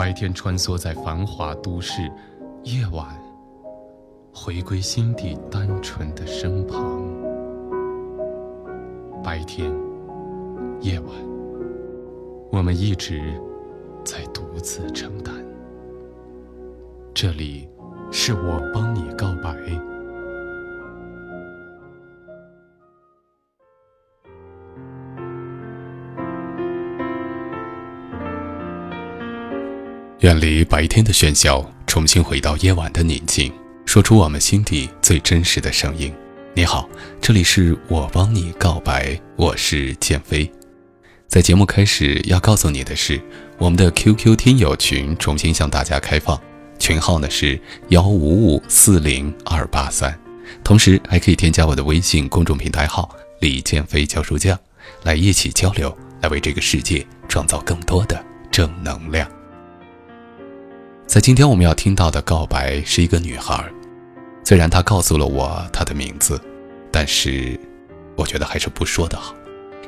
白天穿梭在繁华都市，夜晚回归心底单纯的身旁。白天，夜晚。我们一直在独自承担。这里是我帮你告白。远离白天的喧嚣，重新回到夜晚的宁静，说出我们心底最真实的声音。你好，这里是我帮你告白，我是建飞。在节目开始要告诉你的是，我们的 QQ 听友群重新向大家开放，群号呢是幺五五四零二八三，同时还可以添加我的微信公众平台号李建飞教书匠，来一起交流，来为这个世界创造更多的正能量。在今天我们要听到的告白是一个女孩，虽然她告诉了我她的名字，但是我觉得还是不说的好。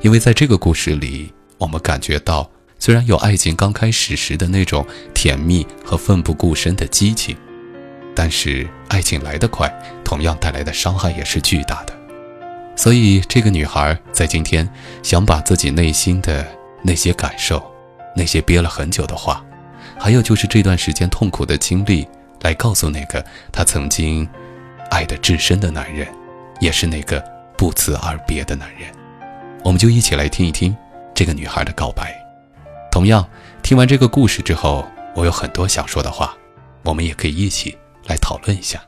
因为在这个故事里，我们感觉到，虽然有爱情刚开始时的那种甜蜜和奋不顾身的激情，但是爱情来得快，同样带来的伤害也是巨大的。所以，这个女孩在今天想把自己内心的那些感受，那些憋了很久的话，还有就是这段时间痛苦的经历，来告诉那个她曾经爱的至深的男人，也是那个不辞而别的男人。我们就一起来听一听这个女孩的告白。同样，听完这个故事之后，我有很多想说的话，我们也可以一起来讨论一下。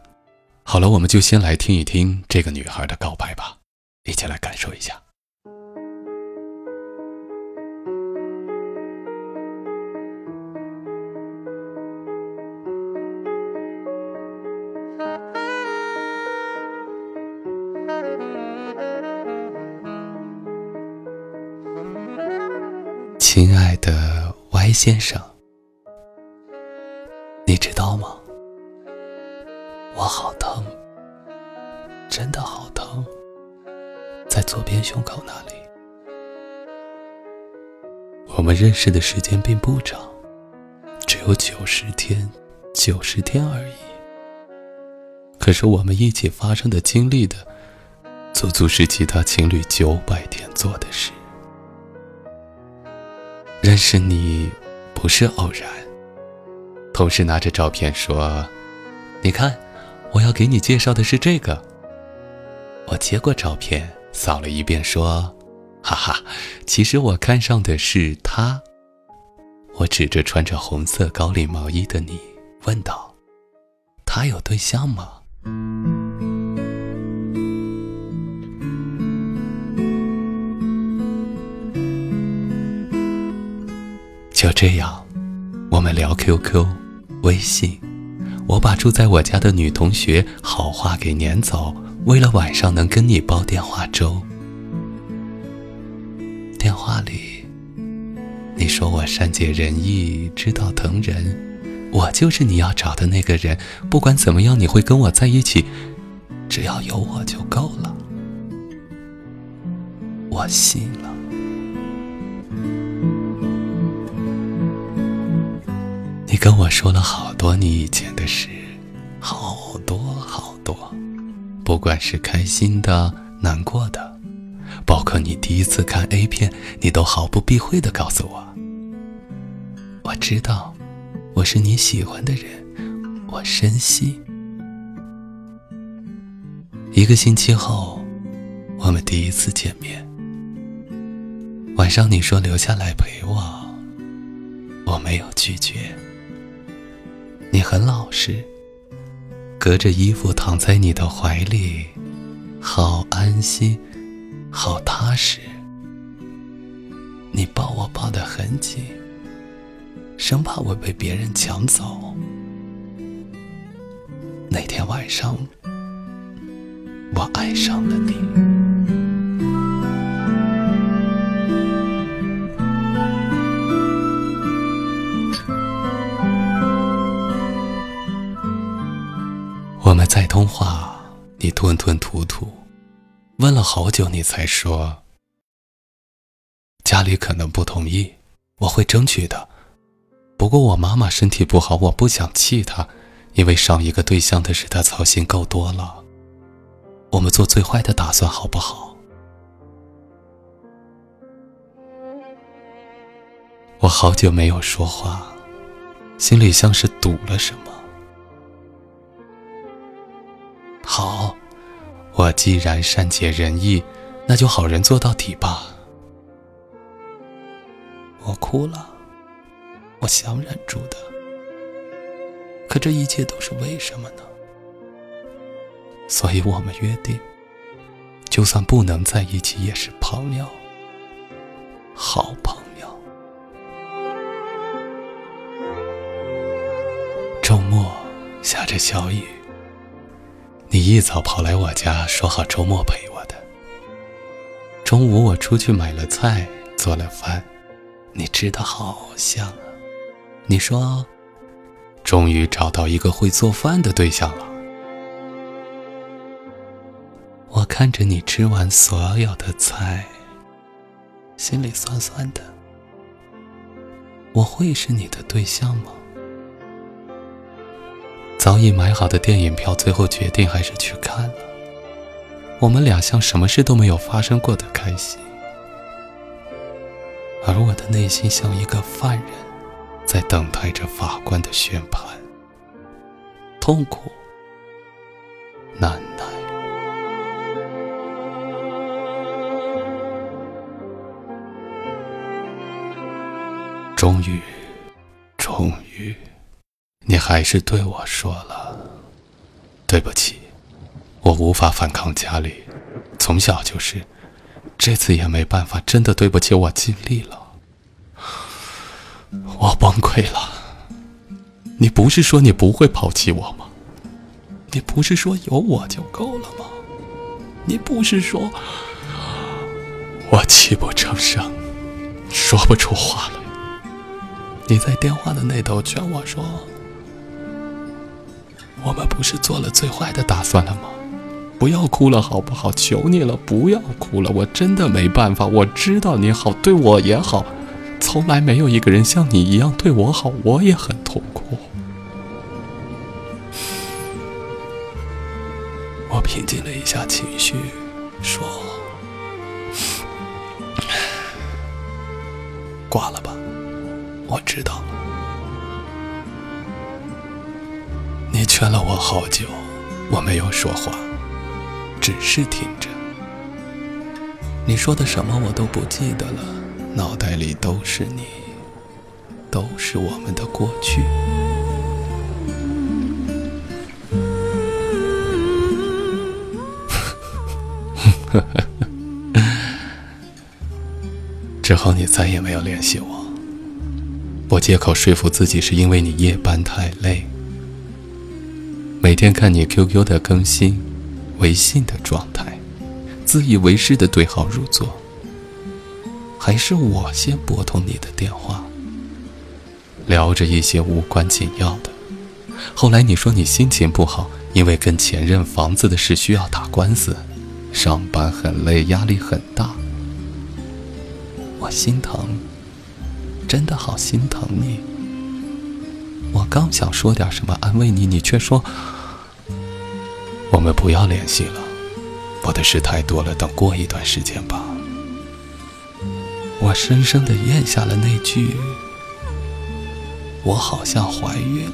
好了，我们就先来听一听这个女孩的告白吧，一起来感受一下。先生，你知道吗？我好疼，真的好疼，在左边胸口那里。我们认识的时间并不长，只有九十天，九十天而已。可是我们一起发生的、经历的，足足是其他情侣九百天做的事。认识你不是偶然。同事拿着照片说：“你看，我要给你介绍的是这个。”我接过照片，扫了一遍，说：“哈哈，其实我看上的是他。”我指着穿着红色高领毛衣的你，问道：“他有对象吗？”就这样，我们聊 QQ、微信。我把住在我家的女同学好话给撵走，为了晚上能跟你煲电话粥。电话里，你说我善解人意，知道疼人，我就是你要找的那个人。不管怎么样，你会跟我在一起，只要有我就够了。我信了。你跟我说了好多你以前的事，好多好多，不管是开心的、难过的，包括你第一次看 A 片，你都毫不避讳的告诉我。我知道，我是你喜欢的人，我深信。一个星期后，我们第一次见面。晚上你说留下来陪我，我没有拒绝。你很老实，隔着衣服躺在你的怀里，好安心，好踏实。你抱我抱得很紧，生怕我被别人抢走。那天晚上，我爱上了你。我们在通话，你吞吞吐吐，问了好久，你才说家里可能不同意，我会争取的。不过我妈妈身体不好，我不想气她，因为上一个对象的事她操心够多了。我们做最坏的打算好不好？我好久没有说话，心里像是堵了什么。好，我既然善解人意，那就好人做到底吧。我哭了，我想忍住的，可这一切都是为什么呢？所以我们约定，就算不能在一起，也是朋友，好朋友。周末下着小雨。你一早跑来我家，说好周末陪我的。中午我出去买了菜，做了饭，你吃的好香啊！你说，终于找到一个会做饭的对象了。我看着你吃完所有的菜，心里酸酸的。我会是你的对象吗？早已买好的电影票，最后决定还是去看了。我们俩像什么事都没有发生过的开心，而我的内心像一个犯人，在等待着法官的宣判。痛苦难耐，终于，终于。你还是对我说了对不起，我无法反抗家里，从小就是，这次也没办法，真的对不起，我尽力了，我崩溃了。你不是说你不会抛弃我吗？你不是说有我就够了吗？你不是说，我泣不成声，说不出话来。你在电话的那头劝我说。我们不是做了最坏的打算了吗？不要哭了，好不好？求你了，不要哭了！我真的没办法。我知道你好，对我也好，从来没有一个人像你一样对我好，我也很痛苦。我平静了一下情绪，说：“挂了吧，我知道了。”劝了我好久，我没有说话，只是听着。你说的什么我都不记得了，脑袋里都是你，都是我们的过去。之后你再也没有联系我，我借口说服自己是因为你夜班太累。每天看你 QQ 的更新，微信的状态，自以为是的对号入座。还是我先拨通你的电话，聊着一些无关紧要的。后来你说你心情不好，因为跟前任房子的事需要打官司，上班很累，压力很大。我心疼，真的好心疼你。我刚想说点什么安慰你，你却说我们不要联系了。我的事太多了，等过一段时间吧。我深深的咽下了那句：“我好像怀孕了。”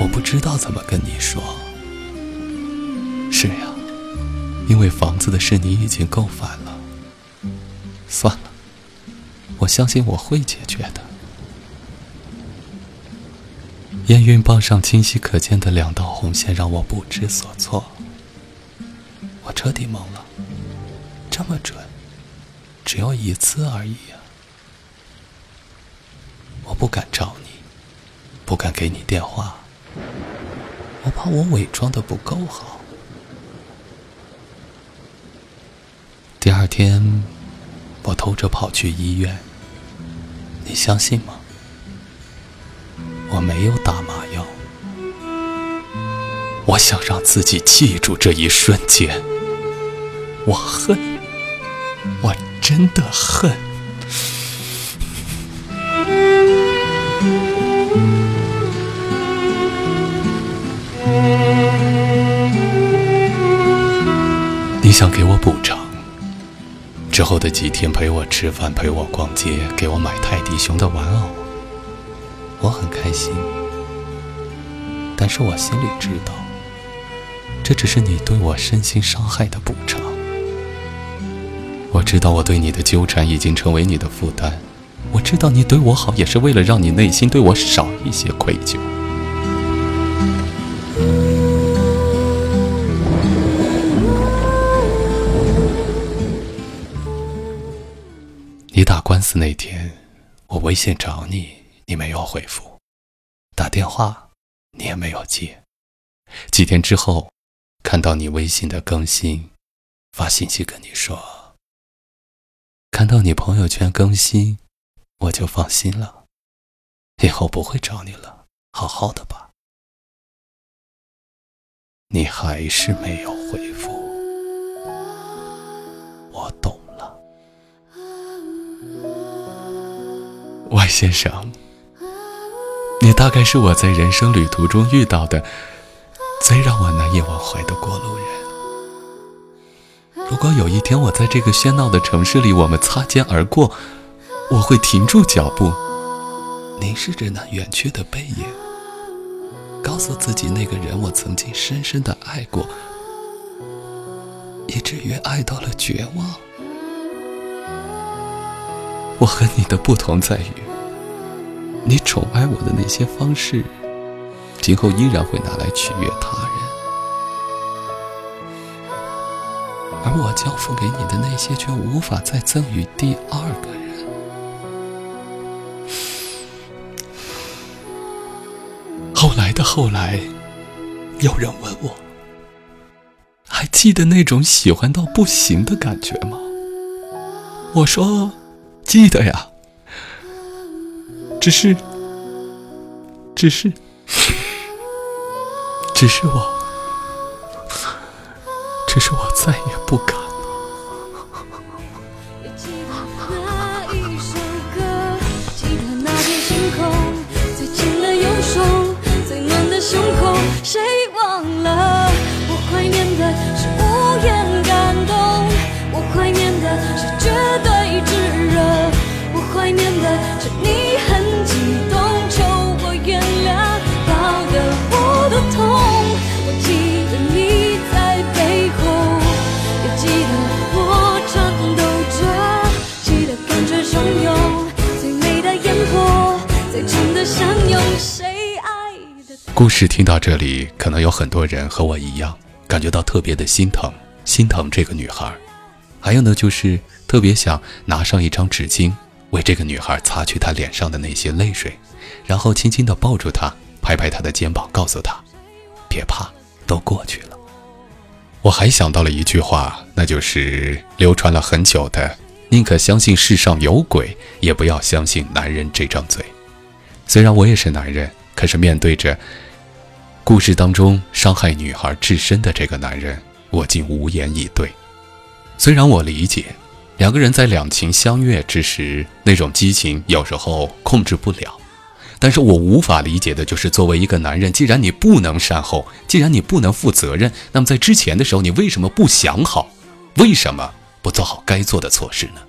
我不知道怎么跟你说。是呀，因为房子的事你已经够烦了。算了，我相信我会解决的。验孕棒上清晰可见的两道红线让我不知所措，我彻底懵了。这么准，只有一次而已呀！我不敢找你，不敢给你电话，我怕我伪装的不够好。第二天，我偷着跑去医院，你相信吗？我没有打，我想让自己记住这一瞬间。我恨，我真的恨。你想给我补偿？之后的几天陪我吃饭，陪我逛街，给我买泰迪熊的玩偶。我很开心，但是我心里知道，这只是你对我身心伤害的补偿。我知道我对你的纠缠已经成为你的负担，我知道你对我好也是为了让你内心对我少一些愧疚。你打官司那天，我微信找你。你没有回复，打电话你也没有接。几天之后，看到你微信的更新，发信息跟你说。看到你朋友圈更新，我就放心了，以后不会找你了，好好的吧。你还是没有回复，我懂了，外先生。你大概是我在人生旅途中遇到的最让我难以忘怀的过路人。如果有一天我在这个喧闹的城市里，我们擦肩而过，我会停住脚步，凝视着那远去的背影，告诉自己那个人我曾经深深的爱过，以至于爱到了绝望。我和你的不同在于。你宠爱我的那些方式，今后依然会拿来取悦他人，而我交付给你的那些，却无法再赠予第二个人。后来的后来，有人问我，还记得那种喜欢到不行的感觉吗？我说，记得呀。只是，只是，只是我，只是我再也不敢。故事听到这里，可能有很多人和我一样，感觉到特别的心疼，心疼这个女孩。还有呢，就是特别想拿上一张纸巾，为这个女孩擦去她脸上的那些泪水，然后轻轻地抱住她，拍拍她的肩膀，告诉她：“别怕，都过去了。”我还想到了一句话，那就是流传了很久的：“宁可相信世上有鬼，也不要相信男人这张嘴。”虽然我也是男人，可是面对着……故事当中伤害女孩至深的这个男人，我竟无言以对。虽然我理解，两个人在两情相悦之时，那种激情有时候控制不了。但是我无法理解的就是，作为一个男人，既然你不能善后，既然你不能负责任，那么在之前的时候，你为什么不想好？为什么不做好该做的措施呢？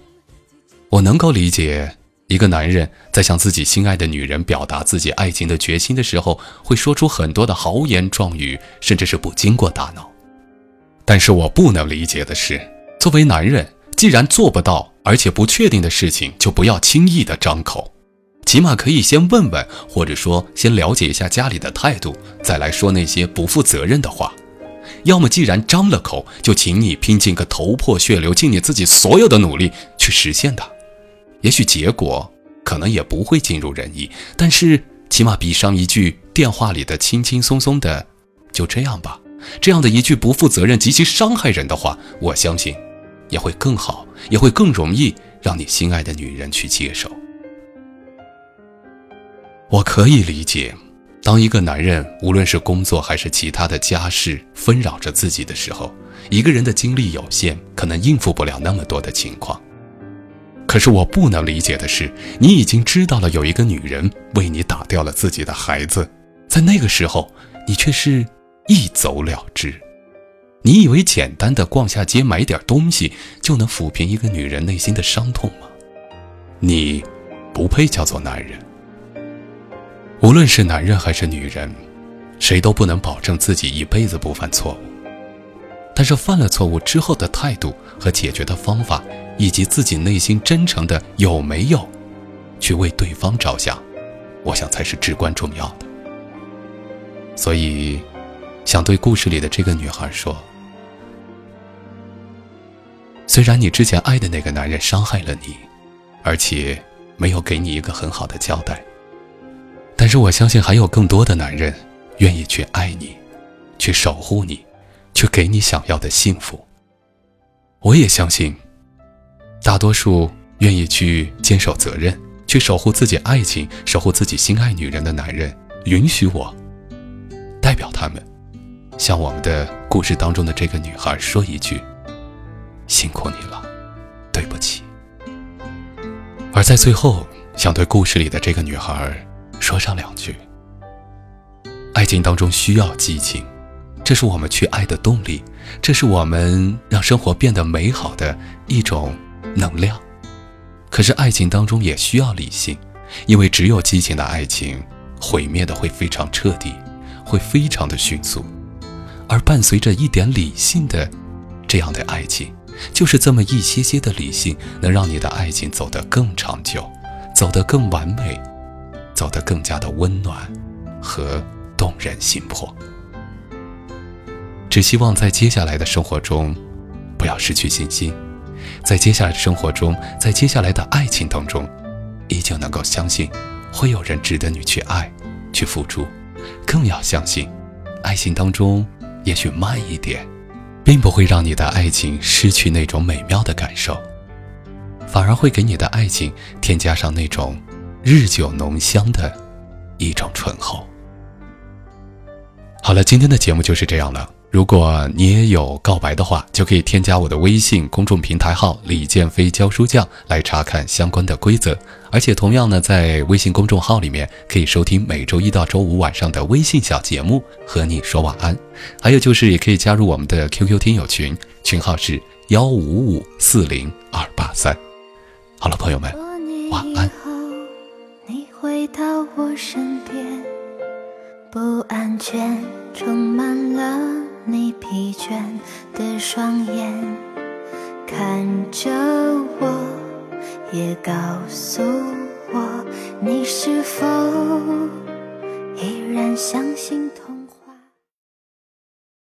我能够理解，一个男人在向自己心爱的女人表达自己爱情的决心的时候，会说出很多的豪言壮语，甚至是不经过大脑。但是我不能理解的是，作为男人，既然做不到，而且不确定的事情，就不要轻易的张口。起码可以先问问，或者说先了解一下家里的态度，再来说那些不负责任的话。要么既然张了口，就请你拼尽个头破血流，尽你自己所有的努力去实现它。也许结果可能也不会尽如人意，但是起码比上一句电话里的轻轻松松的“就这样吧”这样的一句不负责任、极其伤害人的话，我相信也会更好，也会更容易让你心爱的女人去接受。我可以理解，当一个男人无论是工作还是其他的家事纷扰着自己的时候，一个人的精力有限，可能应付不了那么多的情况。可是我不能理解的是，你已经知道了有一个女人为你打掉了自己的孩子，在那个时候，你却是一走了之。你以为简单的逛下街买点东西就能抚平一个女人内心的伤痛吗？你不配叫做男人。无论是男人还是女人，谁都不能保证自己一辈子不犯错误。但是犯了错误之后的态度和解决的方法，以及自己内心真诚的有没有去为对方着想，我想才是至关重要的。所以，想对故事里的这个女孩说：虽然你之前爱的那个男人伤害了你，而且没有给你一个很好的交代。但是我相信还有更多的男人愿意去爱你，去守护你，去给你想要的幸福。我也相信，大多数愿意去坚守责任、去守护自己爱情、守护自己心爱女人的男人，允许我代表他们，向我们的故事当中的这个女孩说一句：“辛苦你了，对不起。”而在最后，想对故事里的这个女孩。说上两句。爱情当中需要激情，这是我们去爱的动力，这是我们让生活变得美好的一种能量。可是爱情当中也需要理性，因为只有激情的爱情，毁灭的会非常彻底，会非常的迅速。而伴随着一点理性的这样的爱情，就是这么一些些的理性，能让你的爱情走得更长久，走得更完美。走得更加的温暖和动人心魄。只希望在接下来的生活中，不要失去信心，在接下来的生活中，在接下来的爱情当中，依旧能够相信，会有人值得你去爱，去付出。更要相信，爱情当中也许慢一点，并不会让你的爱情失去那种美妙的感受，反而会给你的爱情添加上那种。日久浓香的一种醇厚。好了，今天的节目就是这样了。如果你也有告白的话，就可以添加我的微信公众平台号“李建飞教书匠”来查看相关的规则。而且，同样呢，在微信公众号里面可以收听每周一到周五晚上的微信小节目，和你说晚安。还有就是，也可以加入我们的 QQ 听友群，群号是幺五五四零二八三。好了，朋友们，晚安。回到我身边，不安全充满了你疲倦的双眼，看着我，也告诉我，你是否依然相信。